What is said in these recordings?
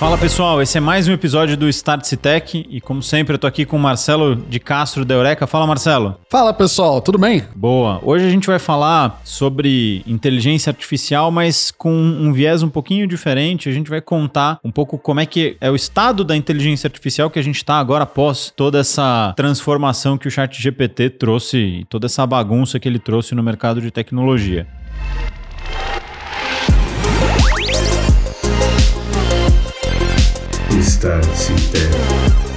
Fala pessoal, esse é mais um episódio do Start Tech e como sempre eu tô aqui com o Marcelo de Castro da Eureka. Fala Marcelo. Fala pessoal, tudo bem? Boa. Hoje a gente vai falar sobre inteligência artificial, mas com um viés um pouquinho diferente. A gente vai contar um pouco como é que é o estado da inteligência artificial que a gente está agora após toda essa transformação que o Chat GPT trouxe e toda essa bagunça que ele trouxe no mercado de tecnologia. Start Tech.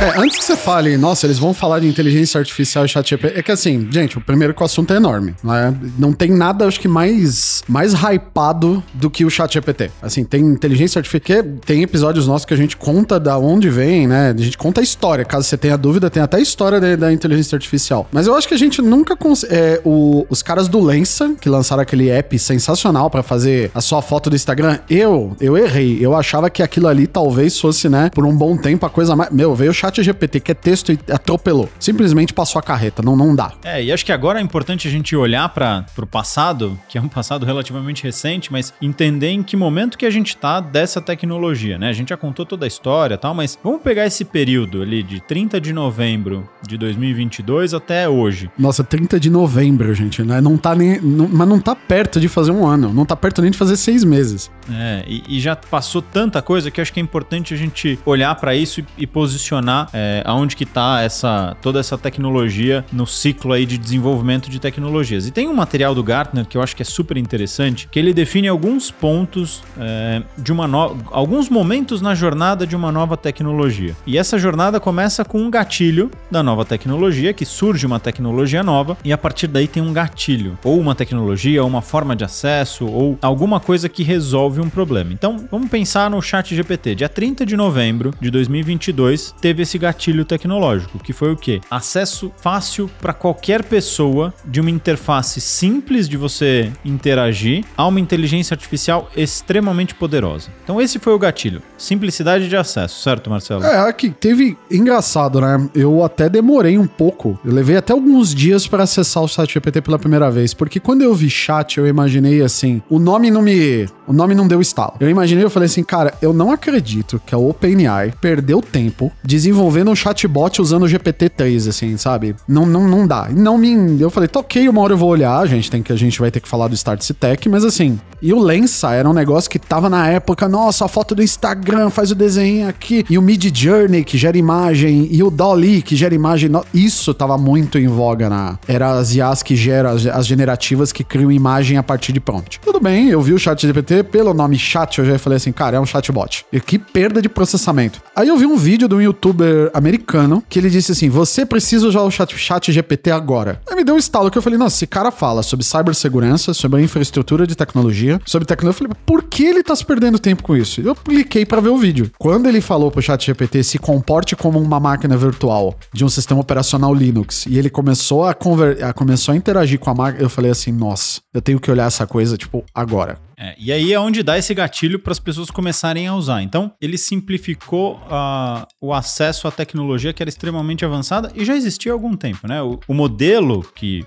É, antes que você fale, nossa, eles vão falar de inteligência artificial e chat é que assim, gente, o primeiro que o assunto é enorme, né? Não tem nada, acho que mais, mais hypado do que o chat GPT. Assim, tem inteligência artificial, tem episódios nossos que a gente conta da onde vem, né? A gente conta a história, caso você tenha dúvida, tem até a história da, da inteligência artificial. Mas eu acho que a gente nunca, cons... é, os caras do Lensa, que lançaram aquele app sensacional para fazer a sua foto do Instagram, eu, eu errei, eu achava que aquilo ali talvez fosse, né, por um bom tempo a coisa mais... Meu, veio o chat chat GPT, que é texto, e atropelou. Simplesmente passou a carreta, não, não dá. É, e acho que agora é importante a gente olhar para o passado, que é um passado relativamente recente, mas entender em que momento que a gente tá dessa tecnologia, né? A gente já contou toda a história e tal, mas vamos pegar esse período ali de 30 de novembro de 2022 até hoje. Nossa, 30 de novembro, gente, né? Não tá nem. Não, mas não tá perto de fazer um ano, não tá perto nem de fazer seis meses. É, e, e já passou tanta coisa que acho que é importante a gente olhar para isso e, e posicionar é, aonde que está essa, toda essa tecnologia no ciclo aí de desenvolvimento de tecnologias. E tem um material do Gartner que eu acho que é super interessante, que ele define alguns pontos é, de uma no... alguns momentos na jornada de uma nova tecnologia. E essa jornada começa com um gatilho da nova tecnologia, que surge uma tecnologia nova, e a partir daí tem um gatilho, ou uma tecnologia, ou uma forma de acesso, ou alguma coisa que resolve um problema. Então, vamos pensar no chat GPT. Dia 30 de novembro de 2022, teve esse gatilho tecnológico, que foi o quê? Acesso fácil para qualquer pessoa de uma interface simples de você interagir a uma inteligência artificial extremamente poderosa. Então esse foi o gatilho, simplicidade de acesso, certo, Marcelo? É, aqui teve engraçado, né? Eu até demorei um pouco. Eu levei até alguns dias para acessar o site pela primeira vez, porque quando eu vi chat, eu imaginei assim, o nome não me, o nome não deu estalo. Eu imaginei, eu falei assim, cara, eu não acredito que a OpenAI perdeu tempo desenvolvendo desenvolvendo um chatbot usando o GPT-3, assim, sabe? Não, não, não dá. Não me. Eu falei, toquei, uma hora eu vou olhar, gente tem que a gente vai ter que falar do Start Tech, mas assim. E o Lensa era um negócio que tava na época, nossa, a foto do Instagram, faz o desenho aqui. E o Mid Journey, que gera imagem, e o Dolly, que gera imagem. Isso tava muito em voga na. Era as IAs que geram, as generativas que criam imagem a partir de prompt. Tudo bem, eu vi o chat GPT, pelo nome chat, eu já falei assim, cara, é um chatbot. E que perda de processamento. Aí eu vi um vídeo de um youtuber americano que ele disse assim: Você precisa usar o chat, chat GPT agora. Aí me deu um estalo que eu falei: Nossa, esse cara fala sobre cibersegurança, sobre infraestrutura de tecnologia, sobre tecnologia. Eu falei: Por que ele tá se perdendo tempo com isso? Eu cliquei para ver o vídeo. Quando ele falou pro chat GPT se comporte como uma máquina virtual de um sistema operacional Linux e ele começou a, conver começou a interagir com a máquina, eu falei assim: Nossa, eu tenho que olhar essa coisa, tipo, agora. É, e aí é onde dá esse gatilho para as pessoas começarem a usar. Então, ele simplificou uh, o acesso à tecnologia que era extremamente avançada e já existia há algum tempo, né? O, o modelo que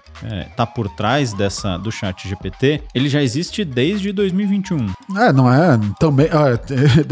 está é, por trás dessa do Chat GPT, ele já existe desde 2021. É, não é? Também ah,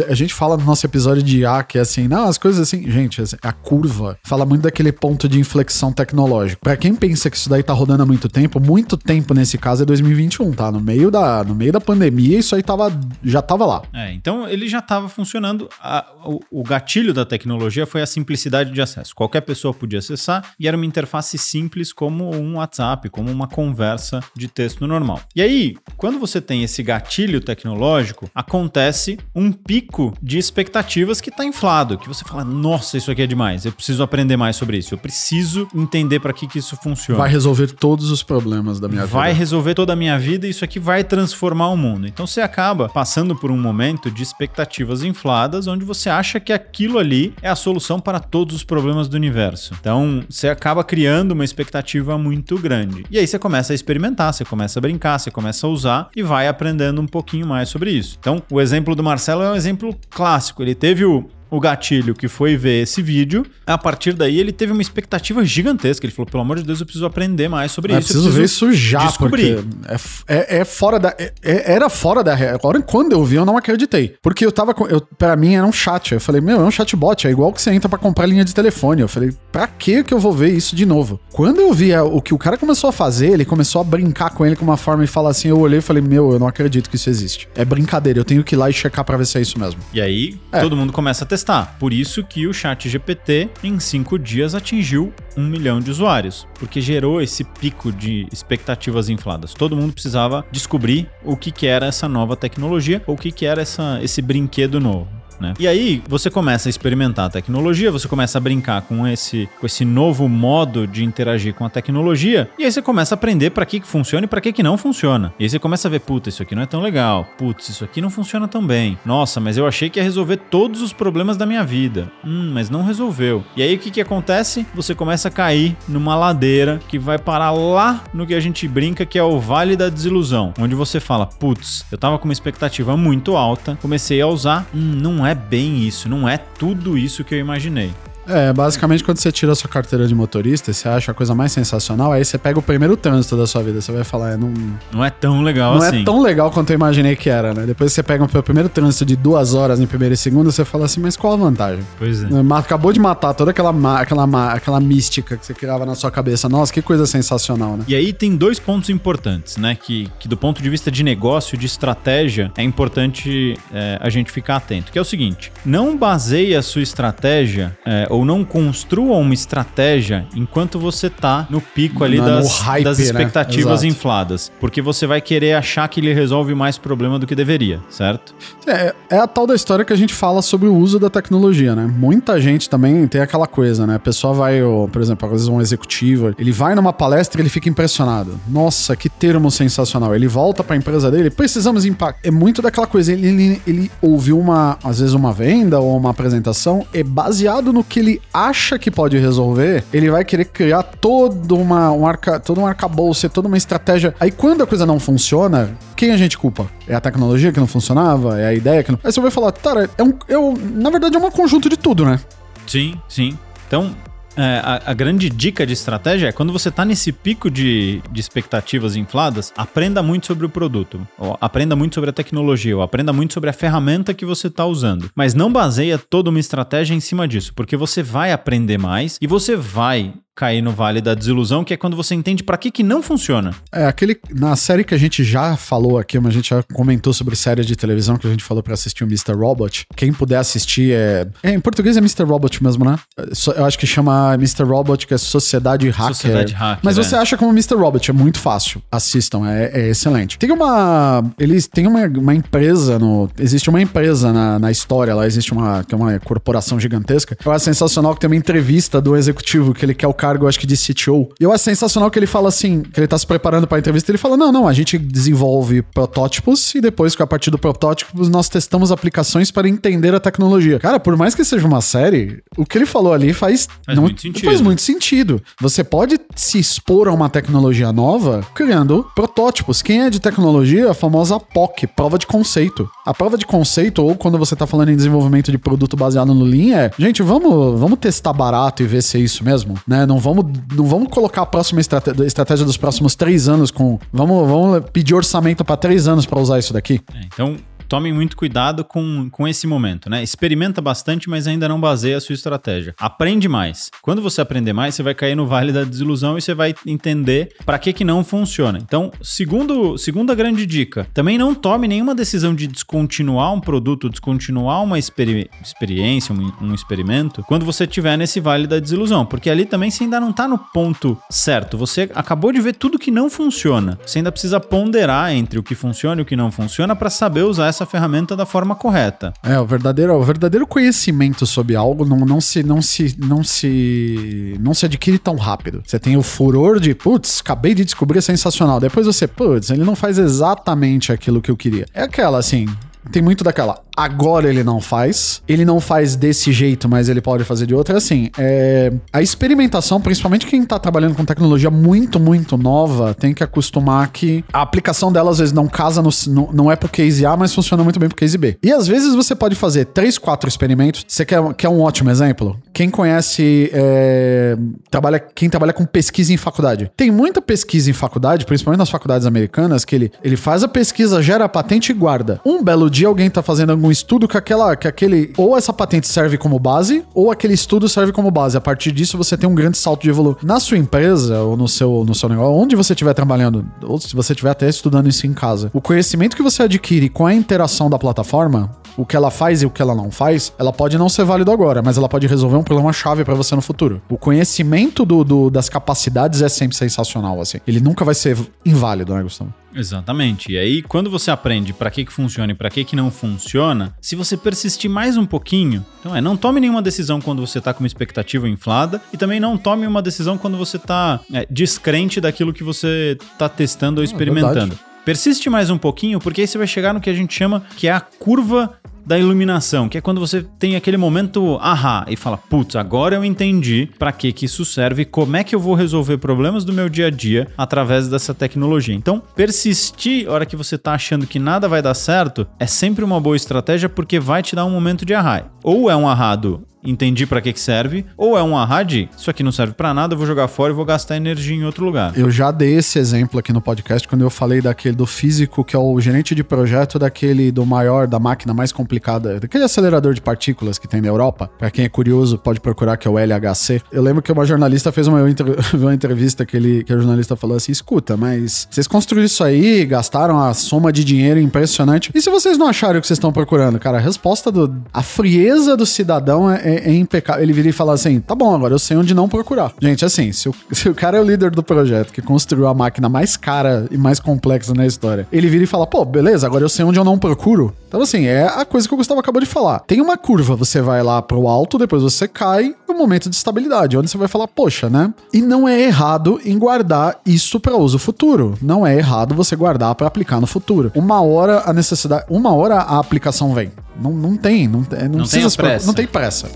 a gente fala no nosso episódio de IA que é assim, não, as coisas assim, gente, assim, a curva fala muito daquele ponto de inflexão tecnológico. Para quem pensa que isso daí tá rodando há muito tempo, muito tempo nesse caso é 2021, tá? No meio da, no meio da pandemia pandemia, isso aí tava, já tava lá. É, então ele já estava funcionando. A, o, o, gatilho da tecnologia foi a simplicidade de acesso. Qualquer pessoa podia acessar e era uma interface simples como um WhatsApp, como uma conversa de texto normal. E aí, quando você tem esse gatilho tecnológico, acontece um pico de expectativas que está inflado, que você fala: "Nossa, isso aqui é demais. Eu preciso aprender mais sobre isso. Eu preciso entender para que que isso funciona". Vai resolver todos os problemas da minha vai vida. Vai resolver toda a minha vida e isso aqui vai transformar o mundo. Então você acaba passando por um momento de expectativas infladas, onde você acha que aquilo ali é a solução para todos os problemas do universo. Então você acaba criando uma expectativa muito grande. E aí você começa a experimentar, você começa a brincar, você começa a usar e vai aprendendo um pouquinho mais sobre isso. Então o exemplo do Marcelo é um exemplo clássico. Ele teve o o gatilho que foi ver esse vídeo. A partir daí ele teve uma expectativa gigantesca. Ele falou: pelo amor de Deus, eu preciso aprender mais sobre Eu isso. preciso, ver isso já, descobrir. porque é, é, é fora da. é- é- era fora da. Agora, quando eu vi, eu não acreditei. Porque eu tava com. Eu, pra mim era um chat. Eu falei, meu, é um chatbot. É igual que você entra pra comprar linha de telefone. Eu falei, pra que que eu vou ver isso de novo? Quando eu vi é, o que o cara começou a fazer, ele começou a brincar com ele com uma forma e falar assim. Eu olhei e falei, meu, eu não acredito que isso existe. É brincadeira. Eu tenho que ir lá e checar pra ver se é isso mesmo. E aí, É. todo mundo começa a testar. Por isso que o chat GPT, em cinco dias, atingiu um milhão de usuários. Porque gerou esse pico de expectativas infladas. Todo mundo precisava descobrir o que, que era essa nova tecnologia ou o que, que era essa, esse brinquedo novo. Né? E aí você começa a experimentar a tecnologia, você começa a brincar com esse, com esse novo modo de interagir com a tecnologia, e aí você começa a aprender para que, que funciona e para que, que não funciona. E aí você começa a ver, puta, isso aqui não é tão legal, putz, isso aqui não funciona tão bem. Nossa, mas eu achei que ia resolver todos os problemas da minha vida. Hum, mas não resolveu. E aí o que, que acontece? Você começa a cair numa ladeira que vai parar lá no que a gente brinca que é o Vale da Desilusão, onde você fala, putz, eu tava com uma expectativa muito alta, comecei a usar, hum, não é bem isso, não é tudo isso que eu imaginei. É, basicamente quando você tira a sua carteira de motorista, você acha a coisa mais sensacional, aí você pega o primeiro trânsito da sua vida, você vai falar, é, não, Não é tão legal não assim. é tão legal quanto eu imaginei que era, né? Depois você pega o primeiro trânsito de duas horas em primeira e segunda, você fala assim, mas qual a vantagem? Pois é. Acabou de matar toda aquela, aquela, aquela mística que você criava na sua cabeça. Nossa, que coisa sensacional, né? E aí tem dois pontos importantes, né? Que, que do ponto de vista de negócio, de estratégia, é importante é, a gente ficar atento. Que é o seguinte: não baseie a sua estratégia é, ou não construa uma estratégia enquanto você tá no pico ali no das, hype, das né? expectativas Exato. infladas. Porque você vai querer achar que ele resolve mais problema do que deveria, certo? É, é a tal da história que a gente fala sobre o uso da tecnologia, né? Muita gente também tem aquela coisa, né? A pessoa vai, por exemplo, às vezes um executivo, ele vai numa palestra e ele fica impressionado. Nossa, que termo sensacional. Ele volta pra empresa dele, precisamos impactar. É muito daquela coisa, ele, ele, ele ouviu uma, às vezes uma venda ou uma apresentação, é baseado no que ele acha que pode resolver, ele vai querer criar todo uma, um arca, todo um arcabouço, toda uma estratégia. Aí quando a coisa não funciona, quem a gente culpa? É a tecnologia que não funcionava? É a ideia que não. Aí você vai falar, cara, é um. Um na verdade, é um conjunto de tudo, né? Sim, sim. Então, é, a, a grande dica de estratégia é quando você está nesse pico de, de expectativas infladas, aprenda muito sobre o produto, aprenda muito sobre a tecnologia, aprenda muito sobre a ferramenta que você está usando. Mas não baseia toda uma estratégia em cima disso, porque você vai aprender mais e você vai cair no vale da desilusão, que é quando você entende para que que não funciona. É aquele. Na série que a gente já falou aqui, mas a gente já comentou sobre série de televisão que a gente falou pra assistir o Mr. Robot. Quem puder assistir é. é em português é Mr. Robot mesmo, né? É, Eu acho que chama Mr. Robot, que é Sociedade Hacker. Sociedade Hacker, Mas é. você acha como Mr. Robot, é muito fácil. Assistam, é, é excelente. Tem uma. Eles têm uma, uma empresa no. Existe uma empresa na, na história lá, existe uma, que é uma corporação gigantesca. Eu acho sensacional que tem uma entrevista do executivo que ele quer o cargo, acho que de CTO. E eu acho sensacional que ele fala assim, que ele tá se preparando pra entrevista, ele fala: não, não, a gente desenvolve protótipos e depois, a partir do protótipo, nós testamos aplicações para entender a tecnologia. Cara, por mais que seja uma série, o que ele falou ali faz, Faz muito sentido. Faz muito sentido. Você pode se expor a uma tecnologia nova criando protótipos. Quem é de tecnologia, a famosa POC, prova de conceito. A prova de conceito, ou quando você tá falando em desenvolvimento de produto baseado no Lean, é, gente, vamos, vamos testar barato e ver se é isso mesmo, né? Não vamos, não vamos colocar a próxima estrate- estratégia dos próximos três anos com, vamos, vamos pedir orçamento para três anos para usar isso daqui. É, então, tomem muito cuidado com, com esse momento, né? Experimenta bastante, mas ainda não baseia a sua estratégia. Aprende mais. Quando você aprender mais, você vai cair no vale da desilusão e você vai entender para que que não funciona. Então, segundo, segunda grande dica, também não tome nenhuma decisão de descontinuar um produto, descontinuar uma experi- experiência, um, um experimento, quando você estiver nesse vale da desilusão, porque ali também você ainda não tá no ponto certo. Você acabou de ver tudo que não funciona. Você ainda precisa ponderar entre o que funciona e o que não funciona para saber usar essa ferramenta da forma correta. É, o verdadeiro, o verdadeiro conhecimento sobre algo não, não se não se não se não se adquire tão rápido. Você tem o furor de, putz, acabei de descobrir é sensacional. Depois você, putz, ele não faz exatamente aquilo que eu queria. É aquela assim, tem muito daquela agora ele não faz. Ele não faz desse jeito, mas ele pode fazer de outro. É assim, é, a experimentação, principalmente quem tá trabalhando com tecnologia muito, muito nova, tem que acostumar que a aplicação dela às vezes não casa, no, no, não é pro case A, mas funciona muito bem pro case B. E às vezes você pode fazer três, quatro experimentos. Você quer, quer um ótimo exemplo? Quem conhece, é, trabalha, quem trabalha com pesquisa em faculdade. Tem muita pesquisa em faculdade, principalmente nas faculdades americanas, que ele, ele faz a pesquisa, gera a patente e guarda. Um belo dia alguém tá fazendo algum estudo que aquela, que aquele, ou essa patente serve como base, ou aquele estudo serve como base. A partir disso você tem um grande salto de evolução. Na sua empresa, ou no seu, no seu negócio, onde você estiver trabalhando, ou se você estiver até estudando isso em casa, o conhecimento que você adquire com a interação da plataforma, o que ela faz e o que ela não faz, ela pode não ser válido agora, mas ela pode resolver um problema chave para você no futuro. O conhecimento do, do, das capacidades é sempre sensacional, assim. Ele nunca vai ser inválido, né, Gustavo? Exatamente. E aí, quando você aprende para que que funciona e para que que não funciona, se você persistir mais um pouquinho, então é, não tome nenhuma decisão quando você tá com uma expectativa inflada e também não tome uma decisão quando você tá é, descrente daquilo que você tá testando ou ah, experimentando. É Persiste mais um pouquinho, porque aí você vai chegar no que a gente chama que é a curva da iluminação, que é quando você tem aquele momento ahá e fala, putz, agora eu entendi para que que isso serve, como é que eu vou resolver problemas do meu dia a dia através dessa tecnologia. Então, persistir, a hora que você tá achando que nada vai dar certo, é sempre uma boa estratégia porque vai te dar um momento de ahá. Ou é um ahá do entendi para que que serve, ou é um de isso aqui não serve para nada, eu vou jogar fora e vou gastar energia em outro lugar. Eu já dei esse exemplo aqui no podcast quando eu falei daquele do físico que é o gerente de projeto daquele do maior da máquina mais complicada, daquele acelerador de partículas que tem na Europa. Para quem é curioso, pode procurar que é o LHC. Eu lembro que uma jornalista fez uma, uma entrevista que ele que a jornalista falou assim: "Escuta, mas vocês construíram isso aí, gastaram a soma de dinheiro impressionante. E se vocês não acharem o que vocês estão procurando, cara, a resposta do a frieza do cidadão é, é, é impecável. Ele vira e fala assim: tá bom, agora eu sei onde não procurar. Gente, assim, se o, se o cara é o líder do projeto que construiu a máquina mais cara e mais complexa na história, ele vira e fala: pô, beleza, agora eu sei onde eu não procuro. Então, assim, é a coisa que o Gustavo acabou de falar. Tem uma curva, você vai lá pro alto, depois você cai, um momento de estabilidade, onde você vai falar, poxa, né? E não é errado em guardar isso para uso futuro. Não é errado você guardar para aplicar no futuro. Uma hora a necessidade, uma hora a aplicação vem. Não, não tem, não, não, não precisa pressa. Não tem pressa.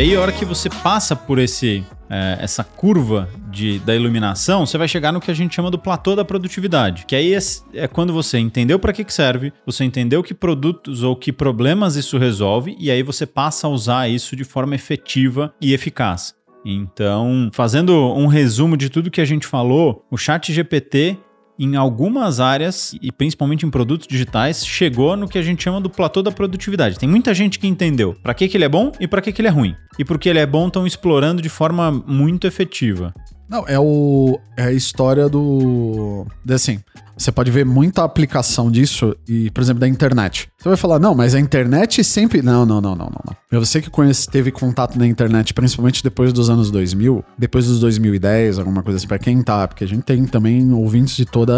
Aí, a hora que você passa por esse, é, essa curva de, da iluminação, você vai chegar no que a gente chama do platô da produtividade. Que aí é, é quando você entendeu para que, que serve, você entendeu que produtos ou que problemas isso resolve, e aí você passa a usar isso de forma efetiva e eficaz. Então, fazendo um resumo de tudo que a gente falou, o Chat GPT em algumas áreas, e principalmente em produtos digitais, chegou no que a gente chama do platô da produtividade. Tem muita gente que entendeu para que, que ele é bom e para que, que ele é ruim. E porque ele é bom, estão explorando de forma muito efetiva. Não, é, o, é a história do. Assim, você pode ver muita aplicação disso, e, por exemplo, da internet. Você vai falar, não, mas a internet sempre. Não, não, não, não, não. não. Você que conhece, teve contato na internet, principalmente depois dos anos 2000, depois dos 2010, alguma coisa assim, pra quem tá, porque a gente tem também ouvintes de toda.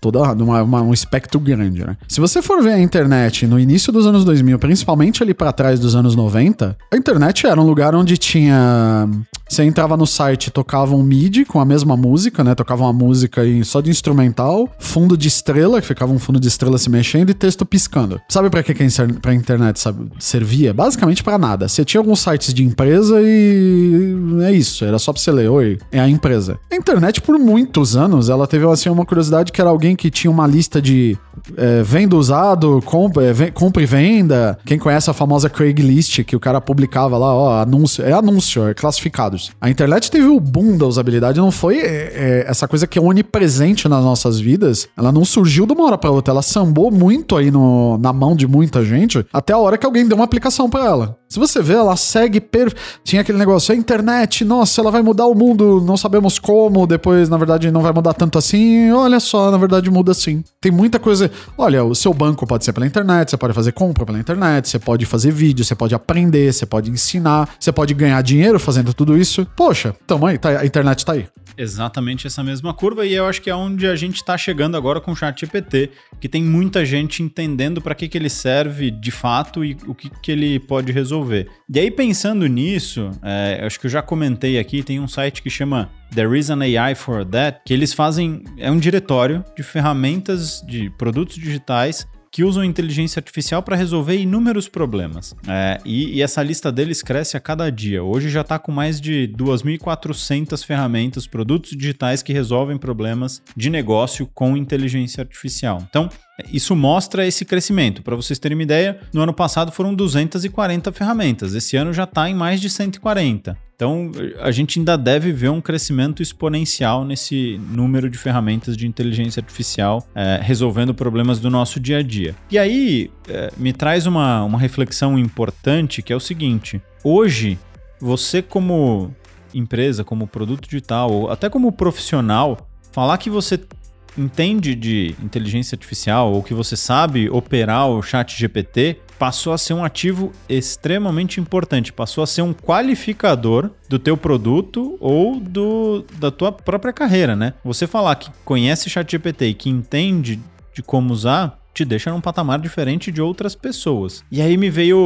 toda uma, uma, um espectro grande, né? Se você for ver a internet no início dos anos 2000, principalmente ali para trás dos anos 90, a internet era um lugar onde tinha. Você entrava no site, tocava um MIDI com a mesma música, né? Tocava uma música só de instrumental, fundo de estrela, que ficava um fundo de estrela se mexendo e texto piscando. Sabe para que, que a internet sabe, servia? Basicamente para nada. Você tinha alguns sites de empresa e é isso, era só pra você ler, oi, é a empresa. A internet, por muitos anos, ela teve assim, uma curiosidade que era alguém que tinha uma lista de é, venda usado, compra, é, compra e venda. Quem conhece a famosa Craigslist, que o cara publicava lá, ó, anúncio, é anúncio, é classificados. A internet teve o boom da usabilidade, não foi é, é essa coisa que é onipresente nas nossas vidas. Ela não surgiu de uma hora pra outra, ela sambou muito aí no, na mão de muita gente, até a hora que alguém deu uma aplicação para ela. Se você vê, ela segue. Per... Tinha aquele negócio, a internet, nossa, ela vai mudar o mundo, não sabemos como, depois, na verdade, não vai mudar tanto assim. Olha só, na verdade, muda sim. Tem muita coisa. Olha, o seu banco pode ser pela internet, você pode fazer compra pela internet, você pode fazer vídeo, você pode aprender, você pode ensinar, você pode ganhar dinheiro fazendo tudo isso. Poxa, tamo aí, tá, a internet tá aí. Exatamente essa mesma curva, e eu acho que é onde a gente está chegando agora com o Chat GPT, que tem muita gente entendendo para que, que ele serve de fato e o que, que ele pode resolver. E aí, pensando nisso, é, acho que eu já comentei aqui, tem um site que chama There is an AI for that, que eles fazem. É um diretório de ferramentas de produtos digitais que usam inteligência artificial para resolver inúmeros problemas. É, e, e, essa lista deles cresce a cada dia. Hoje já está com mais de 2.400 ferramentas, produtos digitais que resolvem problemas de negócio com inteligência artificial. Então, isso mostra esse crescimento. Para vocês terem uma ideia, no ano passado foram 240 ferramentas, esse ano já está em mais de 140. Então, a gente ainda deve ver um crescimento exponencial nesse número de ferramentas de inteligência artificial é, resolvendo problemas do nosso dia a dia. E aí, é, me traz uma, uma reflexão importante que é o seguinte: hoje, você, como empresa, como produto digital, ou até como profissional, falar que você entende de inteligência artificial ou que você sabe operar o chat GPT passou a ser um ativo extremamente importante, passou a ser um qualificador do teu produto ou do, da tua própria carreira, né? Você falar que conhece chat GPT e que entende de como usar, te deixa num patamar diferente de outras pessoas. E aí me veio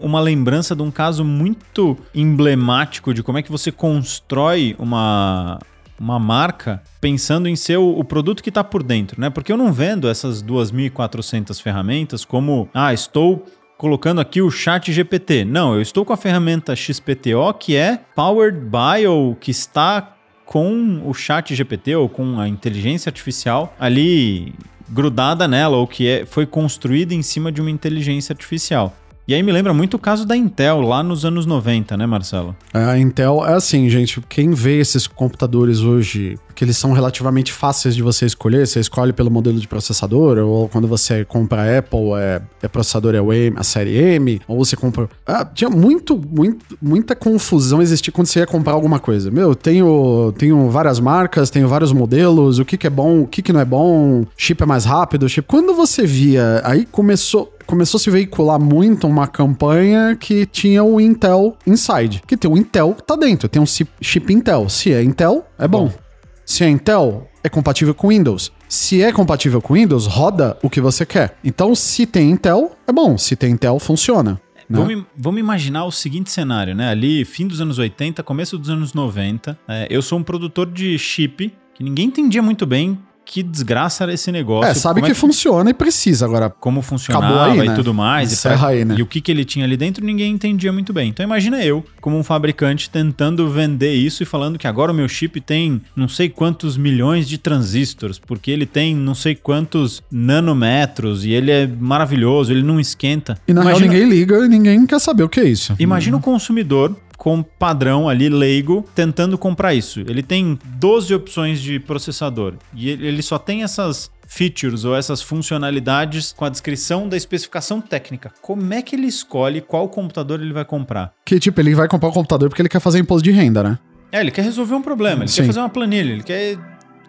uma lembrança de um caso muito emblemático de como é que você constrói uma uma marca pensando em ser o, o produto que está por dentro, né? Porque eu não vendo essas 2.400 ferramentas como, ah, estou colocando aqui o chat GPT. Não, eu estou com a ferramenta XPTO que é powered by ou que está com o chat GPT ou com a inteligência artificial ali grudada nela ou que é, foi construída em cima de uma inteligência artificial. E aí me lembra muito o caso da Intel lá nos anos 90, né, Marcelo? É, a Intel é assim, gente. Quem vê esses computadores hoje, que eles são relativamente fáceis de você escolher, você escolhe pelo modelo de processador, ou quando você compra Apple, é, é processador é o M, a série M, ou você compra. Ah, tinha muito, muito, muita confusão existir quando você ia comprar alguma coisa. Meu, tenho, tenho várias marcas, tenho vários modelos, o que, que é bom, o que, que não é bom, chip é mais rápido, chip. Quando você via, aí começou começou a se veicular muito uma campanha que tinha o Intel Inside. Que tem o Intel tá dentro, tem um chip Intel. Se é Intel, é bom. bom. Se é Intel, é compatível com Windows. Se é compatível com Windows, roda o que você quer. Então, se tem Intel, é bom. Se tem Intel, funciona. Né? Vamos, vamos, imaginar o seguinte cenário, né? Ali, fim dos anos 80, começo dos anos 90, é, eu sou um produtor de chip que ninguém entendia muito bem que desgraça era esse negócio. É, sabe que, é que, funciona e precisa agora. Como funcionava aí, e né? tudo mais. E, pra, aí, né? e o que, que ele tinha ali dentro, ninguém entendia muito bem. Então imagina eu, como um fabricante, tentando vender isso e falando que agora o meu chip tem não sei quantos milhões de transistores, porque ele tem não sei quantos nanômetros e ele é maravilhoso, ele não esquenta. E na imagina... real ninguém liga e ninguém quer saber o que é isso. Imagina o consumidor com padrão ali, leigo, tentando comprar isso. Ele tem 12 opções de processador e ele só tem essas features ou essas funcionalidades com a descrição da especificação técnica. Como é que ele escolhe qual computador ele vai comprar? Que tipo, ele vai comprar um computador porque ele quer fazer imposto de renda, né? É, ele quer resolver um problema, ele Sim. quer fazer uma planilha, ele quer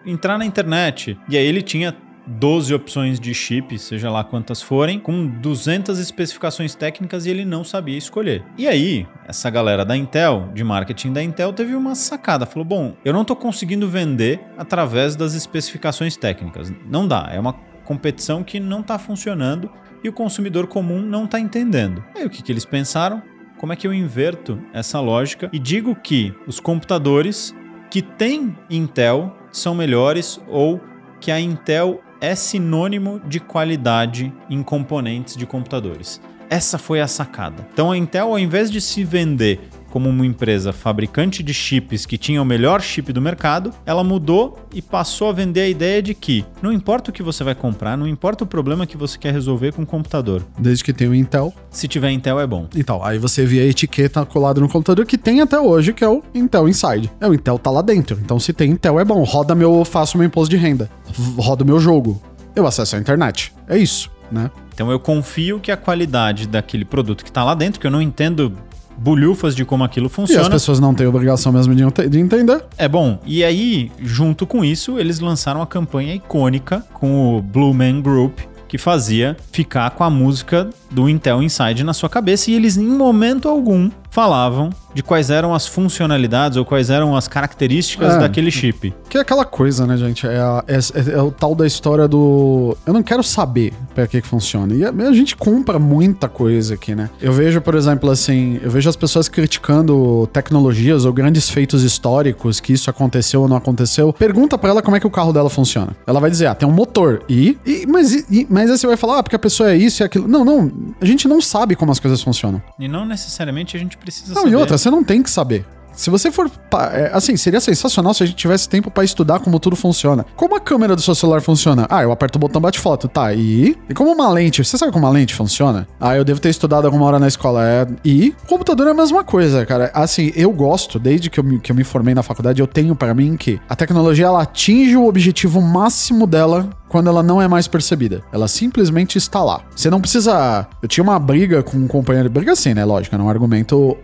entrar na internet. E aí ele tinha 12 opções de chip, seja lá quantas forem, com 200 especificações técnicas e ele não sabia escolher. E aí, essa galera da Intel, de marketing da Intel, teve uma sacada. Falou: bom, eu não estou conseguindo vender através das especificações técnicas. Não dá, é uma competição que não está funcionando e o consumidor comum não está entendendo. Aí o que, que eles pensaram? Como é que eu inverto essa lógica e digo que os computadores que têm Intel são melhores ou que a Intel é sinônimo de qualidade em componentes de computadores. Essa foi a sacada. Então a Intel, ao invés de se vender como uma empresa fabricante de chips que tinha o melhor chip do mercado, ela mudou e passou a vender a ideia de que não importa o que você vai comprar, não importa o problema que você quer resolver com o computador. Desde que tenha o Intel. Se tiver Intel é bom. Então, aí você vê a etiqueta colada no computador que tem até hoje, que é o Intel Inside. É, o Intel tá lá dentro. Então, se tem Intel é bom. Roda meu, faço meu imposto de renda. Roda meu jogo. Eu acesso a internet. É isso, né? Então eu confio que a qualidade daquele produto que está lá dentro, que eu não entendo bulhufas de como aquilo funciona. E as pessoas não têm obrigação mesmo de, de entender. É bom. E aí, junto com isso, eles lançaram a campanha icônica com o Blue Man Group, que fazia ficar com a música do Intel Inside na sua cabeça e eles em momento algum falavam de quais eram as funcionalidades ou quais eram as características É. daquele chip. Que é aquela coisa, né, gente? É, a- é- é- é o tal da história do. Eu não quero saber pra que, que funciona. E a, a gente compra muita coisa aqui, né? Eu vejo, por exemplo, assim, eu vejo as pessoas criticando tecnologias ou grandes feitos históricos, que isso aconteceu ou não aconteceu. Pergunta pra ela como é que o carro dela funciona. Ela vai dizer, ah, tem um motor. E. e- mas, e- mas aí você vai falar, ah, porque a pessoa é isso e aquilo. Não, não. A gente não sabe como as coisas funcionam. E não necessariamente a gente precisa Não, saber. e outra, você não tem que saber. Se você for. é, assim, seria sensacional se a gente tivesse tempo pra estudar como tudo funciona. Como a câmera do seu celular funciona? Ah, eu aperto o botão bate foto, tá. E. E como uma lente? Você sabe como uma lente funciona? Ah, eu devo ter estudado alguma hora na escola. É. E. O computador é a mesma coisa, cara. Assim, eu gosto, desde que eu me, que eu me formei na faculdade, eu tenho pra mim que a tecnologia ela atinge o objetivo máximo dela quando ela não é mais percebida. Ela simplesmente está lá. Você não precisa. Eu tinha uma briga com um companheiro. Briga assim, né? Lógico, era um argumento.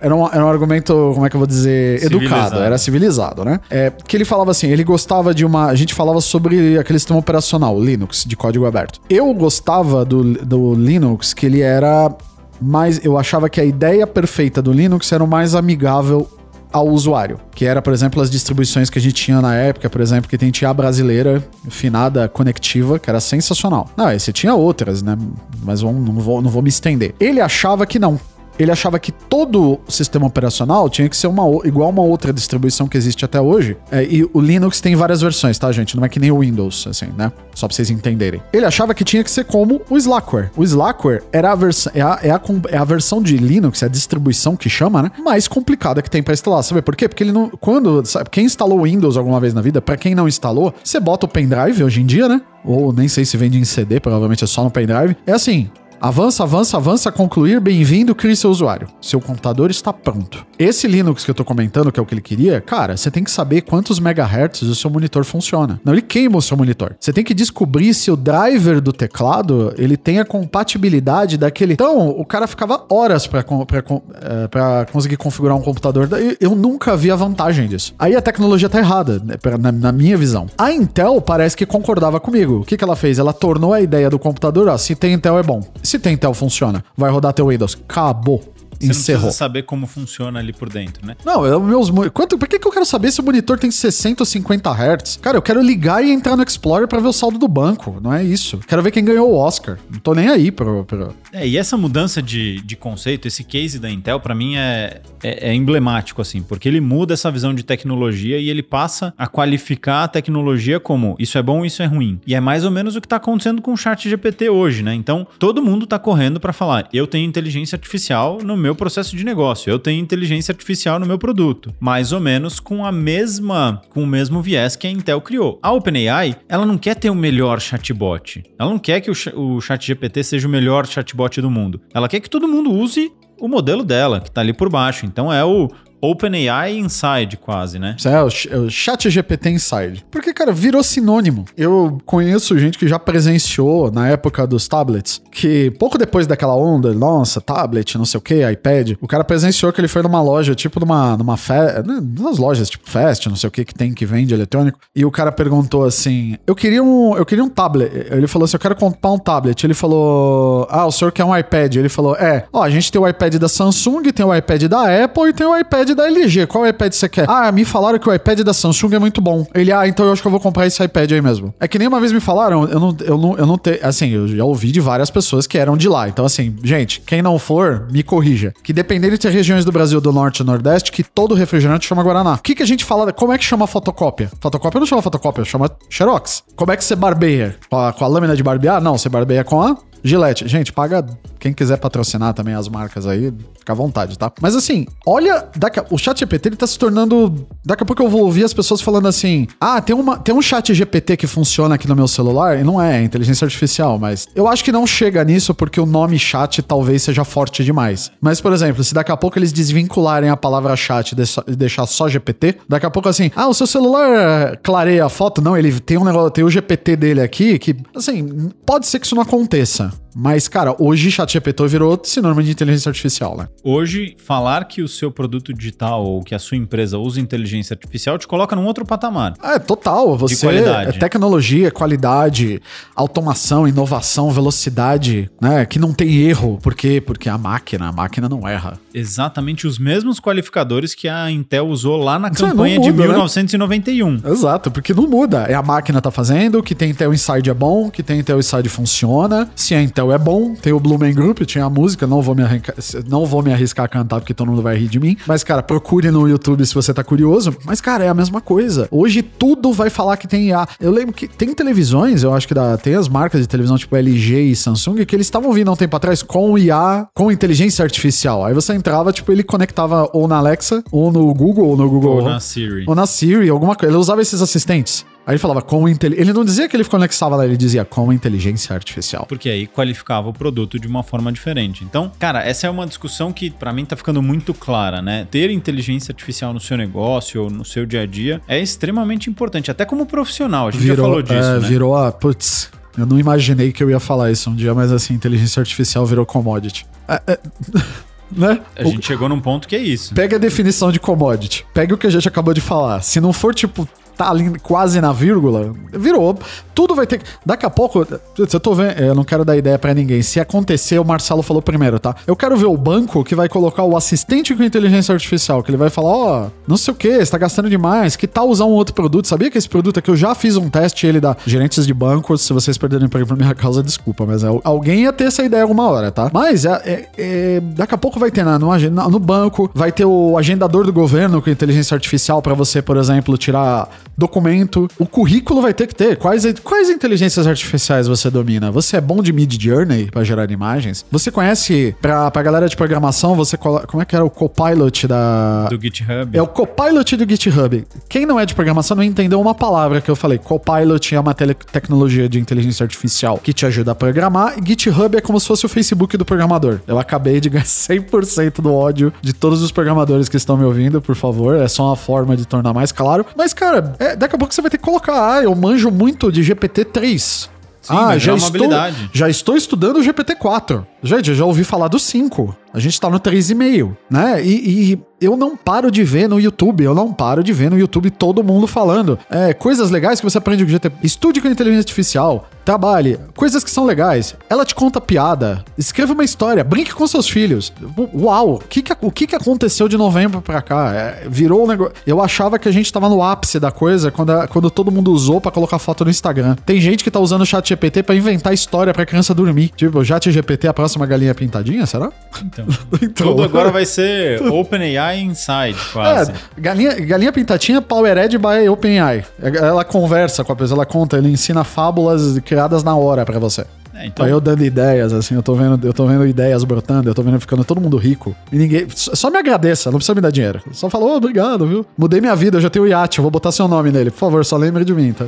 Era um, era um argumento, como é que eu vou dizer? Educado, Civilizado. era civilizado, né? É, que ele falava assim, ele gostava de uma. A gente falava sobre aquele sistema operacional, Linux, de código aberto. Eu gostava do, do Linux, que ele era mais. Eu achava que a ideia perfeita do Linux era o mais amigável ao usuário. Que era, por exemplo, as distribuições que a gente tinha na época, por exemplo, que tem a brasileira, finada conectiva, que era sensacional. Não, aí você tinha outras, né? Mas não, vou, não vou me estender. Ele achava que não. Ele achava que todo o sistema operacional tinha que ser uma, o- igual uma outra distribuição que existe até hoje. É, e o Linux tem várias versões, tá, gente? Não é que nem o Windows, assim, né? Só pra vocês entenderem. Ele achava que tinha que ser como o Slackware. O Slackware era a versão, é a, é, a, é a versão de Linux, é a distribuição que chama, né? Mais complicada que tem pra instalar. Sabe por quê? Porque ele não. Quando. Sabe, quem instalou Windows alguma vez na vida, pra quem não instalou, você bota o pendrive hoje em dia, né? Ou nem sei se vende em CD, provavelmente é só no pendrive. É assim. Avança, avança, avança, concluir, bem-vindo, crie seu usuário. Seu computador está pronto. Esse Linux que eu tô comentando, que é o que ele queria, cara, você tem que saber quantos megahertz o seu monitor funciona. Não, ele queima o seu monitor. Você tem que descobrir se o driver do teclado, ele tem a compatibilidade daquele... Então, o cara ficava horas pra, eh, conseguir configurar um computador. Eu nunca vi a vantagem disso. Aí a tecnologia tá errada, né, na minha visão. A Intel parece que concordava comigo. O que, que ela fez? Ela tornou a ideia do computador, ó, se tem Intel é bom. Se tem Intel funciona, vai rodar teu Windows. Acabou. Você não Encerrou. precisa saber como funciona ali por dentro, né? Não, eu, meus. mo- Quanto, por que, que eu quero saber se o monitor tem 60 ou 50 Hz? Cara, eu quero ligar e entrar no Explorer pra ver o saldo do banco. Não é isso. Quero ver quem ganhou o Oscar. Não tô nem aí pro. pro- É, e essa mudança de, de conceito, esse case da Intel, pra mim é, é, é emblemático, assim, porque ele muda essa visão de tecnologia e ele passa a qualificar a tecnologia como isso é bom, isso é ruim. E é mais ou menos o que tá acontecendo com o chat GPT hoje, né? Então, todo mundo tá correndo pra falar, eu tenho inteligência artificial no meu processo de negócio, eu tenho inteligência artificial no meu produto. Mais ou menos com a mesma, com o mesmo viés que a Intel criou. A OpenAI, ela não quer ter o melhor chatbot. Ela não quer que o, o ChatGPT seja o melhor chatbot do mundo. Ela quer que todo mundo use o modelo dela, que tá ali por baixo. Então é o OpenAI Inside, quase, né? É o, o Chat GPT Inside. Porque, cara, virou sinônimo. Eu conheço gente que já presenciou na época dos tablets, que pouco depois daquela onda, nossa, tablet, não sei o que, iPad, o cara presenciou que ele foi numa loja, tipo numa, numa fe... né, nas lojas, tipo Fast, não sei o que, que tem que vende eletrônico, e o cara perguntou assim: eu queria um, eu queria um tablet. Ele falou assim: eu quero comprar um tablet. Ele falou: ah, o senhor quer um iPad? Ele falou: é, ó, a gente tem o iPad da Samsung, tem o iPad da Apple e tem o iPad da LG. Qual iPad você quer? Ah, me falaram que o iPad da Samsung é muito bom. Ele, ah, então eu acho que eu vou comprar esse iPad aí mesmo. É que nem uma vez me falaram, eu não, eu não, eu não tenho. Assim, eu já ouvi de várias pessoas que eram de lá. Então, assim, gente, quem não for, me corrija. Que dependendo de regiões do Brasil do Norte e Nordeste, que todo refrigerante chama Guaraná. O que, que a gente fala? Como é que chama fotocópia? Fotocópia não chama fotocópia, chama Xerox. Como é que você barbeia? Com a, com a lâmina de barbear? Não, você barbeia com a Gillette. Gente, paga. Quem quiser patrocinar também as marcas aí, fica à vontade, tá? Mas assim, olha. Daqui a- o chat GPT ele tá se tornando. Daqui a pouco eu vou ouvir as pessoas falando assim: ah, tem, uma, tem um chat GPT que funciona aqui no meu celular. E não é, é inteligência artificial, mas eu acho que não chega nisso porque o nome chat talvez seja forte demais. Mas, por exemplo, se daqui a pouco eles desvincularem a palavra chat e deixa- deixar só GPT, daqui a pouco assim, ah, o seu celular clareia a foto? Não, ele tem um negócio, tem o GPT dele aqui que, assim, pode ser que isso não aconteça. Да. Mas, cara, hoje ChatGPT virou sinônimo de inteligência artificial, né? Hoje, falar que o seu produto digital ou que a sua empresa usa inteligência artificial te coloca num outro patamar. É, total. Você qualidade. é tecnologia, qualidade, automação, inovação, velocidade, né? Que não tem erro. Por quê? Porque a máquina, a máquina não erra. Exatamente os mesmos qualificadores que a Intel usou lá na Isso campanha não de muda, né? 1991. Exato, porque não muda. É a máquina tá fazendo, que tem Intel Inside é bom, que tem Intel Inside funciona. Se a Intel é bom, tem o Blumen Group, tinha a música, não vou me arriscar, não vou me arriscar a cantar porque todo mundo vai rir de mim. Mas, cara, procure no YouTube se você tá curioso. Mas, cara, é a mesma coisa. Hoje tudo vai falar que tem IA. Eu lembro que tem televisões, eu acho que da, tem as marcas de televisão tipo LG e Samsung, que eles estavam vindo há um tempo atrás com IA, com inteligência artificial. Aí você entrava, tipo, ele conectava ou na Alexa, ou no Google, ou no Google Ou na Siri. ou na Siri, alguma coisa. Ele usava esses assistentes. Aí ele falava com inteligência. Ele não dizia que ele conectava lá, ele dizia com inteligência artificial. Porque aí qualificava o produto de uma forma diferente. Então, cara, essa é uma discussão que pra mim tá ficando muito clara, né? Ter inteligência artificial no seu negócio ou no seu dia a dia é extremamente importante, até como profissional. A gente já falou disso, é, né? virou a. Putz, eu não imaginei que eu ia falar isso um dia, mas assim, inteligência artificial virou commodity. É, é, né? A gente chegou num ponto que é isso. Pega a definição de commodity. Pega o que a gente acabou de falar. Se não for, tipo, tá ali quase na vírgula, virou. Tudo vai ter. Daqui a pouco. Eu tô vendo. Eu não quero dar ideia pra ninguém. Se acontecer, o Marcelo falou primeiro, tá? Eu quero ver o banco que vai colocar o assistente com inteligência artificial. Que ele vai falar: ó, não sei o que, você tá gastando demais. Que tal usar um outro produto? Sabia que esse produto aqui eu já fiz um teste, ele da gerentes de bancos. Se vocês perderem emprego por minha causa, desculpa, mas é- alguém ia ter essa ideia alguma hora, tá? Mas é, é- é- daqui a pouco vai ter na, no, no banco, vai ter o agendador do governo com inteligência artificial pra você, por exemplo, tirar documento. O currículo vai ter que ter. Quais, quais inteligências artificiais você domina? Você é bom de Mid Journey pra gerar imagens? Você conhece, pra, pra galera de programação, você como é que era o copilot da, Do GitHub. é o Copilot do GitHub. Quem não é de programação não entendeu uma palavra que eu falei. Copilot é uma tecnologia de inteligência artificial que te ajuda a programar. E GitHub é como se fosse o Facebook do programador. Eu acabei de ganhar 100% do ódio de todos os programadores que estão me ouvindo, por favor. É só uma forma de tornar mais claro. Mas, cara, é, daqui a pouco você vai ter que colocar. Ah, eu manjo muito de GPT-3. Sim, vai gerar uma habilidade. já estou estudando o GPT-4. Gente, eu já ouvi falar do 5. A gente tá no 3,5, né? E, e eu não paro de ver no YouTube, eu não paro de ver no YouTube todo mundo falando. É, coisas legais que você aprende com GT. Estude com inteligência artificial, trabalhe, coisas que são legais. Ela te conta piada, escreva uma história, brinque com seus filhos. Uau, o que, que, o que, que aconteceu de novembro pra cá? É, virou um negócio. Eu achava que a gente tava no ápice da coisa quando, a- quando todo mundo usou pra colocar foto no Instagram. Tem gente que tá usando o chat GPT pra inventar história pra criança dormir. Tipo, chat GPT a próxima galinha pintadinha, será? Então, Então- tudo agora vai ser OpenAI Inside, quase. É, galinha, galinha pintadinha Powered by OpenAI. Ela conversa com a pessoa, ela conta, ele ensina fábulas criadas na hora pra você. É, então, Aí eu dando ideias, assim, eu tô vendo, eu tô vendo ideias brotando, eu tô vendo ficando todo mundo rico. E ninguém. Só me agradeça, não precisa me dar dinheiro. Só falou, "Ô, obrigado, viu? Mudei minha vida, eu já tenho iate, eu vou botar seu nome nele. Por favor, só lembre de mim, tá?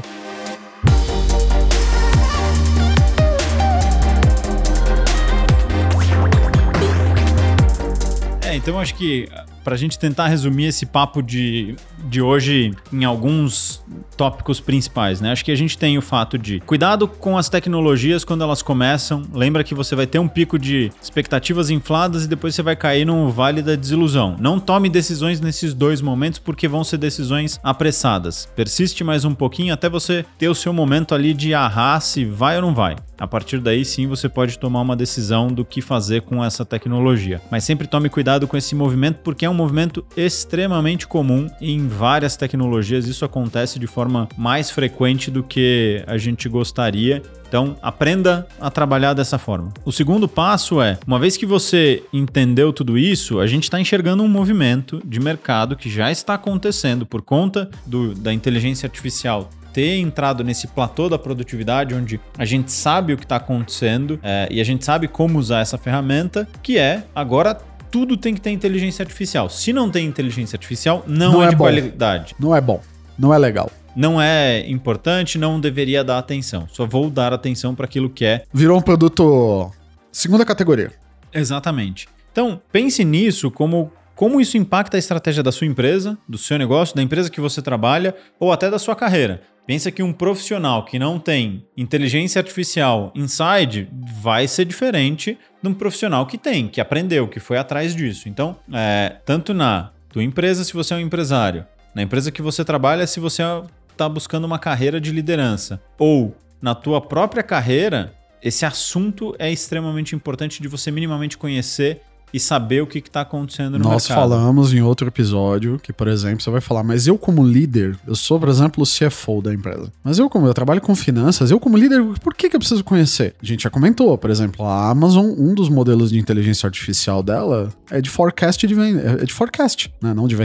Então acho que pra gente tentar resumir esse papo de, de hoje em alguns tópicos principais, né? Acho que a gente tem o fato de cuidado com as tecnologias quando elas começam. Lembra que você vai ter um pico de expectativas infladas e depois você vai cair no vale da desilusão. Não tome decisões nesses dois momentos porque vão ser decisões apressadas. Persiste mais um pouquinho até você ter o seu momento ali de arrar se vai ou não vai. A partir daí, sim, você pode tomar uma decisão do que fazer com essa tecnologia. Mas sempre tome cuidado com esse movimento, porque é um movimento extremamente comum em várias tecnologias. Isso acontece de forma mais frequente do que a gente gostaria. Então, aprenda a trabalhar dessa forma. O segundo passo é, uma vez que você entendeu tudo isso, a gente está enxergando um movimento de mercado que já está acontecendo por conta do- da inteligência artificial ter entrado nesse platô da produtividade, onde a gente sabe o que está acontecendo é, e a gente sabe como usar essa ferramenta, que é agora tudo tem que ter inteligência artificial. Se não tem inteligência artificial, não, Não é, é de bom. qualidade. Não é bom. Não é legal. Não é importante, não deveria dar atenção. Só vou dar atenção para aquilo que é Virou um produto. Segunda categoria. Exatamente. Então, pense nisso como como isso impacta a estratégia da sua empresa, do seu negócio, da empresa que você trabalha ou até da sua carreira. Pensa que um profissional que não tem inteligência artificial inside vai ser diferente de um profissional que tem, que aprendeu, que foi atrás disso. Então, é, tanto na tua empresa, se você é um empresário, na empresa que você trabalha, se você está buscando uma carreira de liderança, ou na tua própria carreira, esse assunto é extremamente importante de você minimamente conhecer e saber o que está acontecendo no Nós mercado. Nós falamos em outro episódio que, por exemplo, você vai falar, mas eu como líder, eu sou, por exemplo, o CFO da empresa. Mas eu como eu trabalho com finanças, eu como líder, por que, que eu preciso conhecer? A gente já comentou, por exemplo, a Amazon, um dos modelos de inteligência artificial dela é de forecast de venda, é de forecast, né? Não de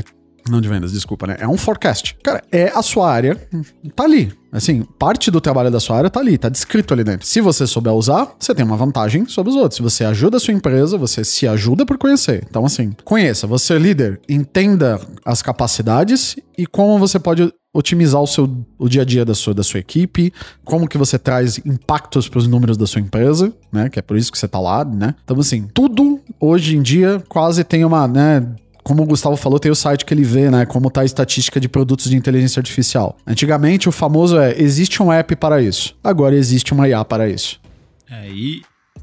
não de vendas, desculpa, né? É um forecast. Cara, é a sua área, tá ali. Assim, parte do trabalho da sua área tá ali, tá descrito ali dentro. Se você souber usar, você tem uma vantagem sobre os outros. Se você ajuda a sua empresa, você se ajuda por conhecer. Então, assim, conheça. Você é líder, entenda as capacidades e como você pode otimizar o seu o dia a dia da sua, da sua equipe, como que você traz impactos para os números da sua empresa, né? Que é por isso que você tá lá, né? Então, assim, tudo hoje em dia quase tem uma, né? Como o Gustavo falou, tem o site que ele vê, né? Como tá a estatística de produtos de inteligência artificial. Antigamente, o famoso é: existe um app para isso. Agora existe uma IA para isso. É, e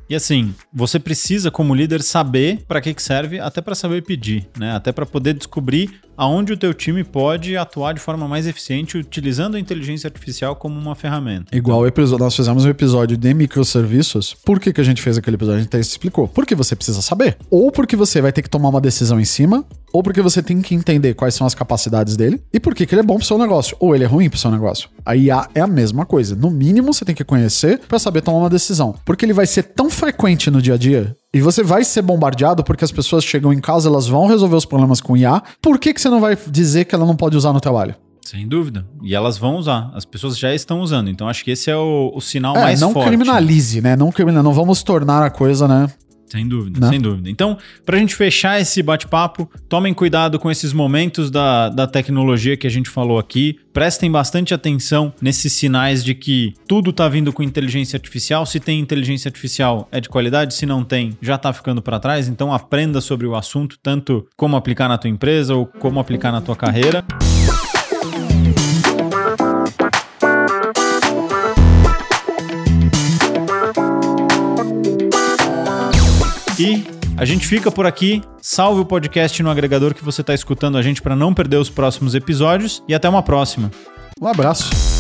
e assim, você precisa, como líder, saber para que, que serve, até para saber pedir, né? Até para poder descobrir aonde o teu time pode atuar de forma mais eficiente utilizando a inteligência artificial como uma ferramenta. Igual episódio, nós fizemos um episódio de microserviços. Por que, que a gente fez aquele episódio? A gente até explicou. Porque você precisa saber. Ou porque você vai ter que tomar uma decisão em cima, ou porque você tem que entender quais são as capacidades dele e por que, que ele é bom pro seu negócio, ou ele é ruim pro seu negócio. A IA é a mesma coisa. No mínimo, você tem que conhecer para saber tomar uma decisão. Porque ele vai ser tão frequente no dia a dia e você vai ser bombardeado porque as pessoas chegam em casa, elas vão resolver os problemas com IA. Por que, que você não vai dizer que ela não pode usar no trabalho? Sem dúvida. E elas vão usar. As pessoas já estão usando. Então acho que esse é o, o sinal é, mais não forte. Não criminalize, né? Não criminalize. Não vamos tornar a coisa, né? Sem dúvida. Né? sem dúvida. Então, para a gente fechar esse bate-papo, tomem cuidado com esses momentos da, da tecnologia que a gente falou aqui. Prestem bastante atenção nesses sinais de que tudo está vindo com inteligência artificial. Se tem inteligência artificial, é de qualidade. Se não tem, já está ficando para trás. Então, aprenda sobre o assunto, tanto como aplicar na tua empresa ou como aplicar na tua carreira. A gente fica por aqui. Salve o podcast no agregador que você está escutando a gente para não perder os próximos episódios e até uma próxima. Um abraço.